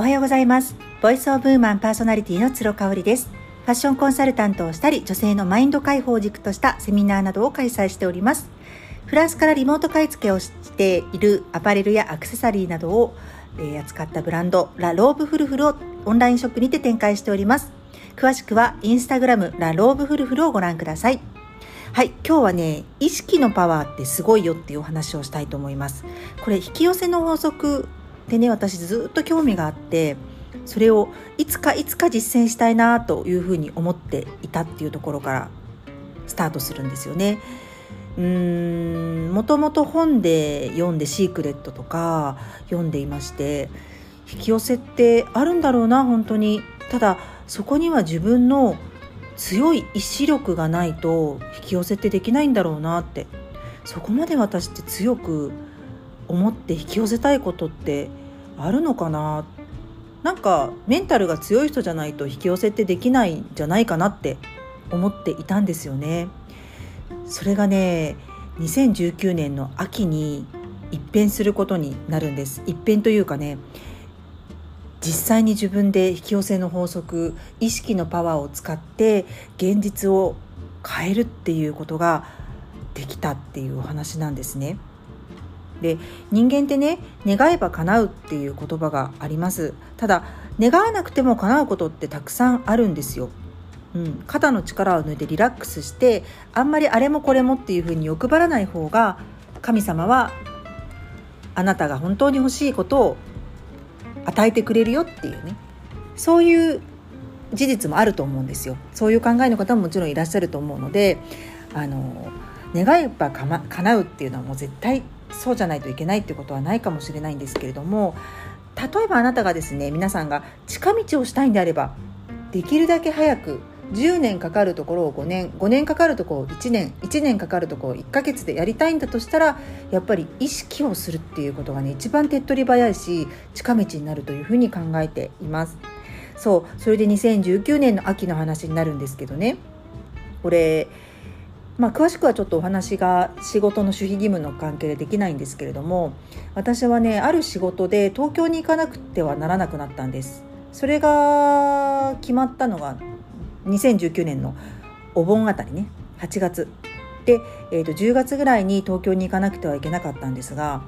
おはようございます。 Voice of Woman パーソナリティの鶴香織です。ファッションコンサルタントをしたり女性のマインド解放軸としたセミナーなどを開催しております。フランスからリモート買い付けをしているアパレルやアクセサリーなどを、え、扱ったブランド、ラ・ローブフルフルをオンラインショップにて展開しております。詳しくはインスタグラム、ラ・ローブフルフルをご覧ください。はい、今日はね、意識のパワーってすごいよっていうお話をしたいと思います。これ、引き寄せの法則でね私ずっと興味があってそれをいつかいつか実践したいなというふうに思っていたっていうところからスタートするんですよね。うーんもともと本で読んで「シークレット」とか読んでいまして引き寄せってあるんだろうな本当にただそこには自分の強い意志力がないと引き寄せってできないんだろうなってそこまで私って強く思って引き寄せたいことってあるのかな？なんかメンタルが強い人じゃないと引き寄せってできないんじゃないかなって思っていたんですよね。それがね2019年の秋に一変することになるんです一変というかね実際に自分で引き寄せの法則意識のパワーを使って現実を変えるっていうことができたっていうお話なんですね。で人間ってね願えば叶うっていう言葉があります。ただ願わなくても叶うことってたくさんあるんですよ、うん、肩の力を抜いてリラックスしてあんまりあれもこれもっていうふうに欲張らない方が神様はあなたが本当に欲しいことを与えてくれるよっていうね。そういう事実もあると思うんですよ。そういう考えの方ももちろんいらっしゃると思うのであの願えば叶うっていうのはもう絶対そうじゃないといけないってことはないかもしれないんですけれども例えばあなたがですね皆さんが近道をしたいんであればできるだけ早く10年かかるところを5年5年かかるところを1年1年かかるところを1ヶ月でやりたいんだとしたらやっぱり意識をするっていうことがね一番手っ取り早いし近道になるというふうに考えています。そうそれで2019年の秋の話になるんですけどね。これまあ、詳しくはちょっとお話が仕事の守秘義務の関係でできないんですけれども私はねある仕事で東京に行かなくてはならなくなったんですそれが決まったのが2019年のお盆あたりね8月で、えー、と10月ぐらいに東京に行かなくてはいけなかったんですが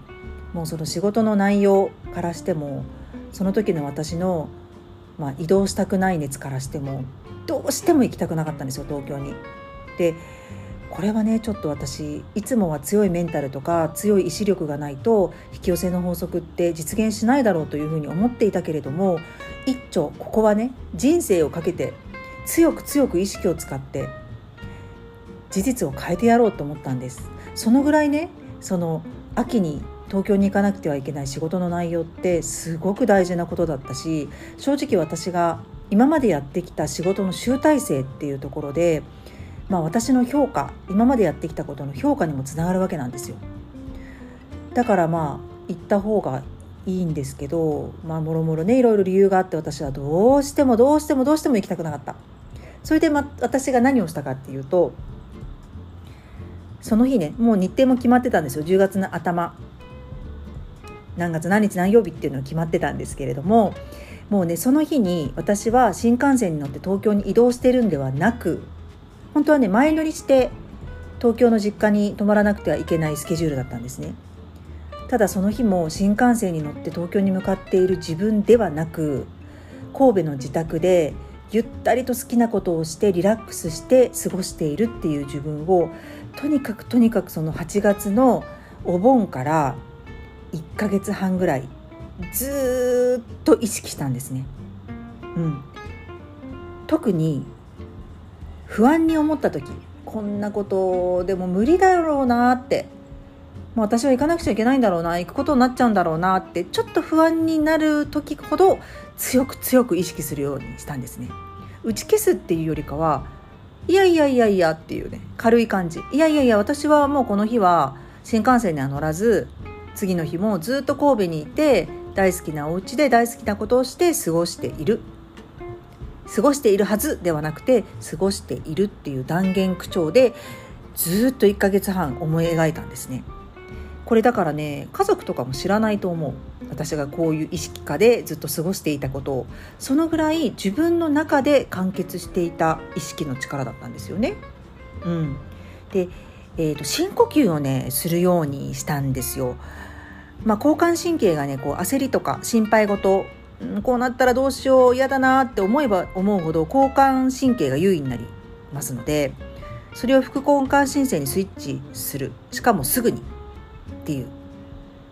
もうその仕事の内容からしてもその時の私の、まあ、移動したくない熱からしてもどうしても行きたくなかったんですよ東京に。でこれはねちょっと私いつもは強いメンタルとか強い意志力がないと引き寄せの法則って実現しないだろうというふうに思っていたけれども一丁ここはね人生をかけて強く強く意識を使って事実を変えてやろうと思ったんです。そのぐらいねその秋に東京に行かなくてはいけない仕事の内容ってすごく大事なことだったし正直私が今までやってきた仕事の集大成っていうところでまあ、私の評価今までやってきたことの評価にもつながるわけなんですよ。だからまあ行った方がいいんですけどまあもろもろねいろいろ理由があって私はどうしてもどうしてもどうしても行きたくなかった。それで、ま、私が何をしたかっていうとその日ねもう日程も決まってたんですよ。10月の頭。何月何日何曜日っていうのが決まってたんですけれどももうねその日に私は新幹線に乗って東京に移動してるんではなく本当はね前乗りして東京の実家に泊まらなくてはいけないスケジュールだったんですねただその日も新幹線に乗って東京に向かっている自分ではなく神戸の自宅でゆったりと好きなことをしてリラックスして過ごしているっていう自分をとにかくとにかくその8月のお盆から1ヶ月半ぐらいずっと意識したんですね。うん、特に不安に思った時こんなことでも無理だろうなって、まあ、私は行かなくちゃいけないんだろうな行くことになっちゃうんだろうなってちょっと不安になる時ほど強く強く意識するようにしたんですね。打ち消すっていうよりかはいやいやいやいやっていうね軽い感じ。いやいやいや私はもうこの日は新幹線には乗らず次の日もずっと神戸にいて大好きなお家で大好きなことをして過ごしている。過ごしているはずではなくて過ごしているっていう断言口調でずっと1ヶ月半思い描いたんですね。これだからね家族とかも知らないと思う私がこういう意識下でずっと過ごしていたことをそのぐらい自分の中で完結していた意識の力だったんですよね。うん、で、えーと、深呼吸をねするようにしたんですよ。まあ、交感神経がねこう焦りとか心配事こうなったらどうしよう嫌だなって思えば思うほど交感神経が優位になりますのでそれを副交感神経にスイッチする。しかもすぐに。っていう。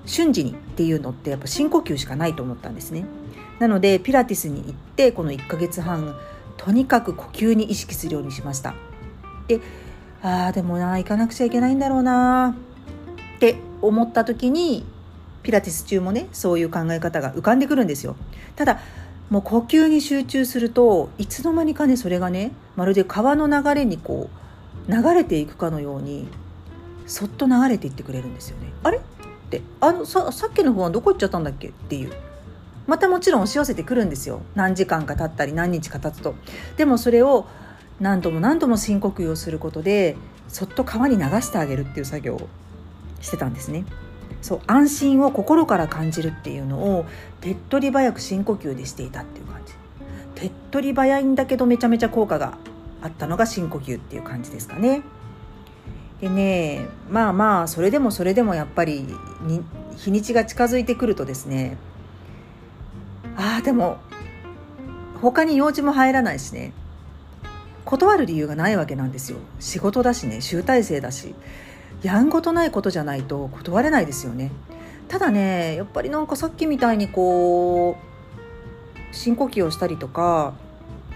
瞬時にっていうのってやっぱ深呼吸しかないと思ったんですね。なのでピラティスに行ってこの1ヶ月半とにかく呼吸に意識するようにしました。でああでもな行かなくちゃいけないんだろうなって思った時にピラティス中もねそういう考え方が浮かんでくるんですよ。ただもう呼吸に集中するといつの間にかねそれがねまるで川の流れにこう流れていくかのようにそっと流れていってくれるんですよね。あれ？ってあのささっきの方はどこ行っちゃったんだっけ？っていう。またもちろん押し寄せてくるんですよ。何時間か経ったり何日か経つと。でもそれを何度も何度も深呼吸をすることでそっと川に流してあげるっていう作業をしてたんですね。そう安心を心から感じるっていうのを手っ取り早く深呼吸でしていたっていう感じ。手っ取り早いんだけどめちゃめちゃ効果があったのが深呼吸っていう感じですかね。でねまあまあそれでもそれでもやっぱりに日にちが近づいてくるとですねああでも他に用事も入らないしね断る理由がないわけなんですよ。仕事だしね集大成だし。やんごとないことじゃないと断れないですよねただねやっぱりなんかさっきみたいにこう深呼吸をしたりとか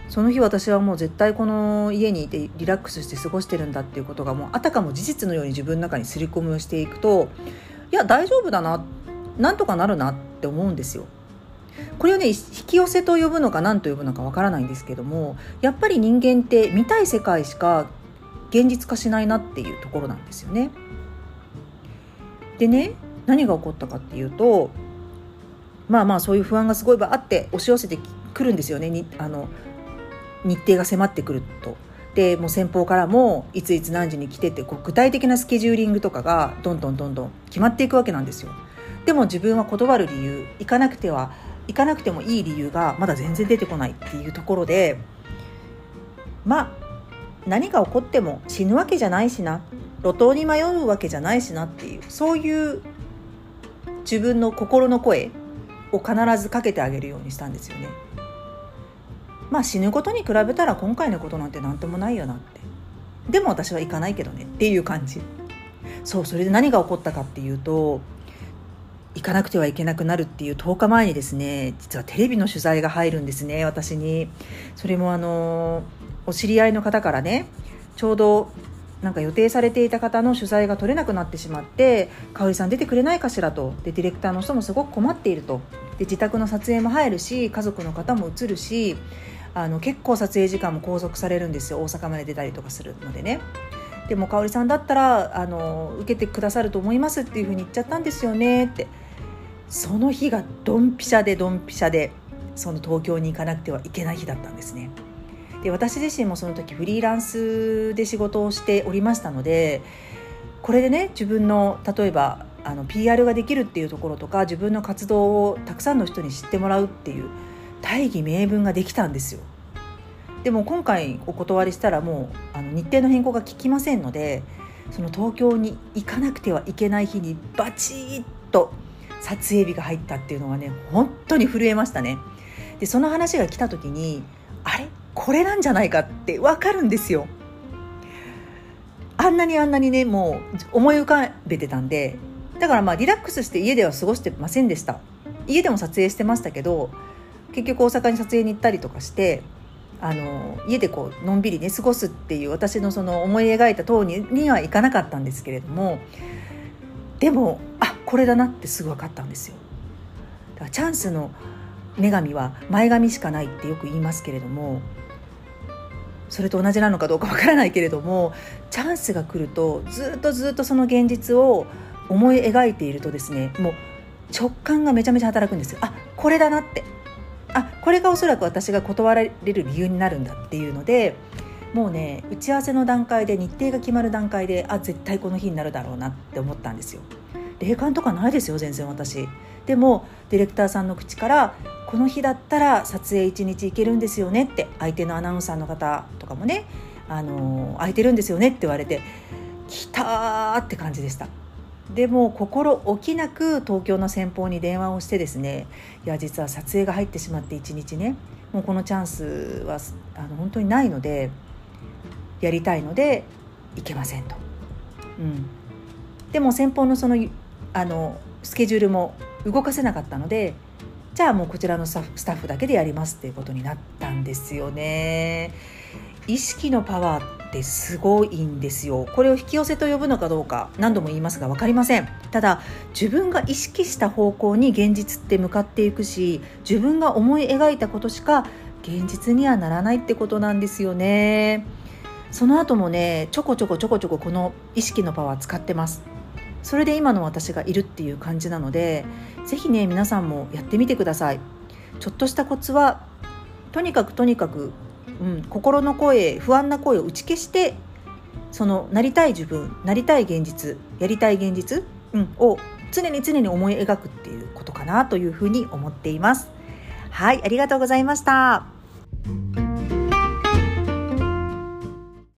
その日私はもう絶対この家にいてリラックスして過ごしてるんだっていうことがもうあたかも事実のように自分の中に刷り込みをしていくといや大丈夫だななんとかなるなって思うんですよ。これをね引き寄せと呼ぶのか何と呼ぶのかわからないんですけどもやっぱり人間って見たい世界しか現実化しないなっていうところなんですよね。でね何が起こったかっていうとまあまあそういう不安がすごいあって押し寄せてくるんですよねにあの日程が迫ってくると。でもう先方からもいついつ何時に来てってこう具体的なスケジューリングとかがどんどんどんどん決まっていくわけなんですよ。でも自分は断る理由行かなくては行かなくてもいい理由がまだ全然出てこないっていうところでまあ何が起こっても死ぬわけじゃないしな。路頭に迷うわけじゃないしなっていうそういう自分の心の声を必ずかけてあげるようにしたんですよね。まあ死ぬことに比べたら今回のことなんて何ともないよなって。でも私は行かないけどねっていう感じ。そうそれで何が起こったかっていうと行かなくてはいけなくなるっていう10日前にですね実はテレビの取材が入るんですね私に。それもあのお知り合いの方からねちょうどなんか予定されていた方の取材が取れなくなってしまって「香織さん出てくれないかしら」と。でディレクターの人もすごく困っていると。で自宅の撮影も入るし家族の方も映るしあの結構撮影時間も拘束されるんですよ。大阪まで出たりとかするのでね。でも香織さんだったらあの受けてくださると思いますっていうふうに言っちゃったんですよね。って。その日がドンピシャでドンピシャでその東京に行かなくてはいけない日だったんですね。で私自身もその時フリーランスで仕事をしておりましたのでこれでね自分の例えばあの PR ができるっていうところとか自分の活動をたくさんの人に知ってもらうっていう大義名分ができたんですよ。でも今回お断りしたらもうあの日程の変更が効きませんのでその東京に行かなくてはいけない日にバチッと撮影日が入ったっていうのはね本当に震えましたね。でその話が来た時にあれ？これなんじゃないかって分かるんですよあんなにあんなにねもう思い浮かべてたんでだからまあリラックスして家では過ごしてませんでした家でも撮影してましたけど結局大阪に撮影に行ったりとかしてあの家でこうのんびりね過ごすっていう私のその思い描いた通りにはいかなかったんですけれどもでもあこれだなってすぐ分かったんですよ。だからチャンスの女神は前髪しかないってよく言いますけれどもそれと同じなのかどうかわからないけれどもチャンスが来るとずっとずっとその現実を思い描いているとですねもう直感がめちゃめちゃ働くんですよあこれだなってあこれがおそらく私が断られる理由になるんだっていうのでもうね打ち合わせの段階で日程が決まる段階であ絶対この日になるだろうなって思ったんですよ。霊感とかないですよ全然私。でもディレクターさんの口からこの日だったら撮影1日行けるんですよねって相手のアナウンサーの方とかもねあの空いてるんですよねって言われて来たって感じでした。でも心置きなく東京の先方に電話をしてですねいや実は撮影が入ってしまって1日ねもうこのチャンスはあの本当にないのでやりたいので行けませんと。うん、でも先方のそのあのスケジュールも動かせなかったのでじゃあもうこちらのスタッフだけでやりますっていうことになったんですよね。意識のパワーってすごいんですよ。これを引き寄せと呼ぶのかどうか何度も言いますが分かりません。ただ自分が意識した方向に現実って向かっていくし自分が思い描いたことしか現実にはならないってことなんですよね。その後もねちょこちょこちょこちょここの意識のパワー使ってます。それで今の私がいるっていう感じなので是非ね皆さんもやってみてくださいちょっとしたコツはとにかくとにかくうん、心の声不安な声を打ち消してそのなりたい自分なりたい現実やりたい現実、うん、を常に常に思い描くっていうことかなというふうに思っています。はい、ありがとうございました。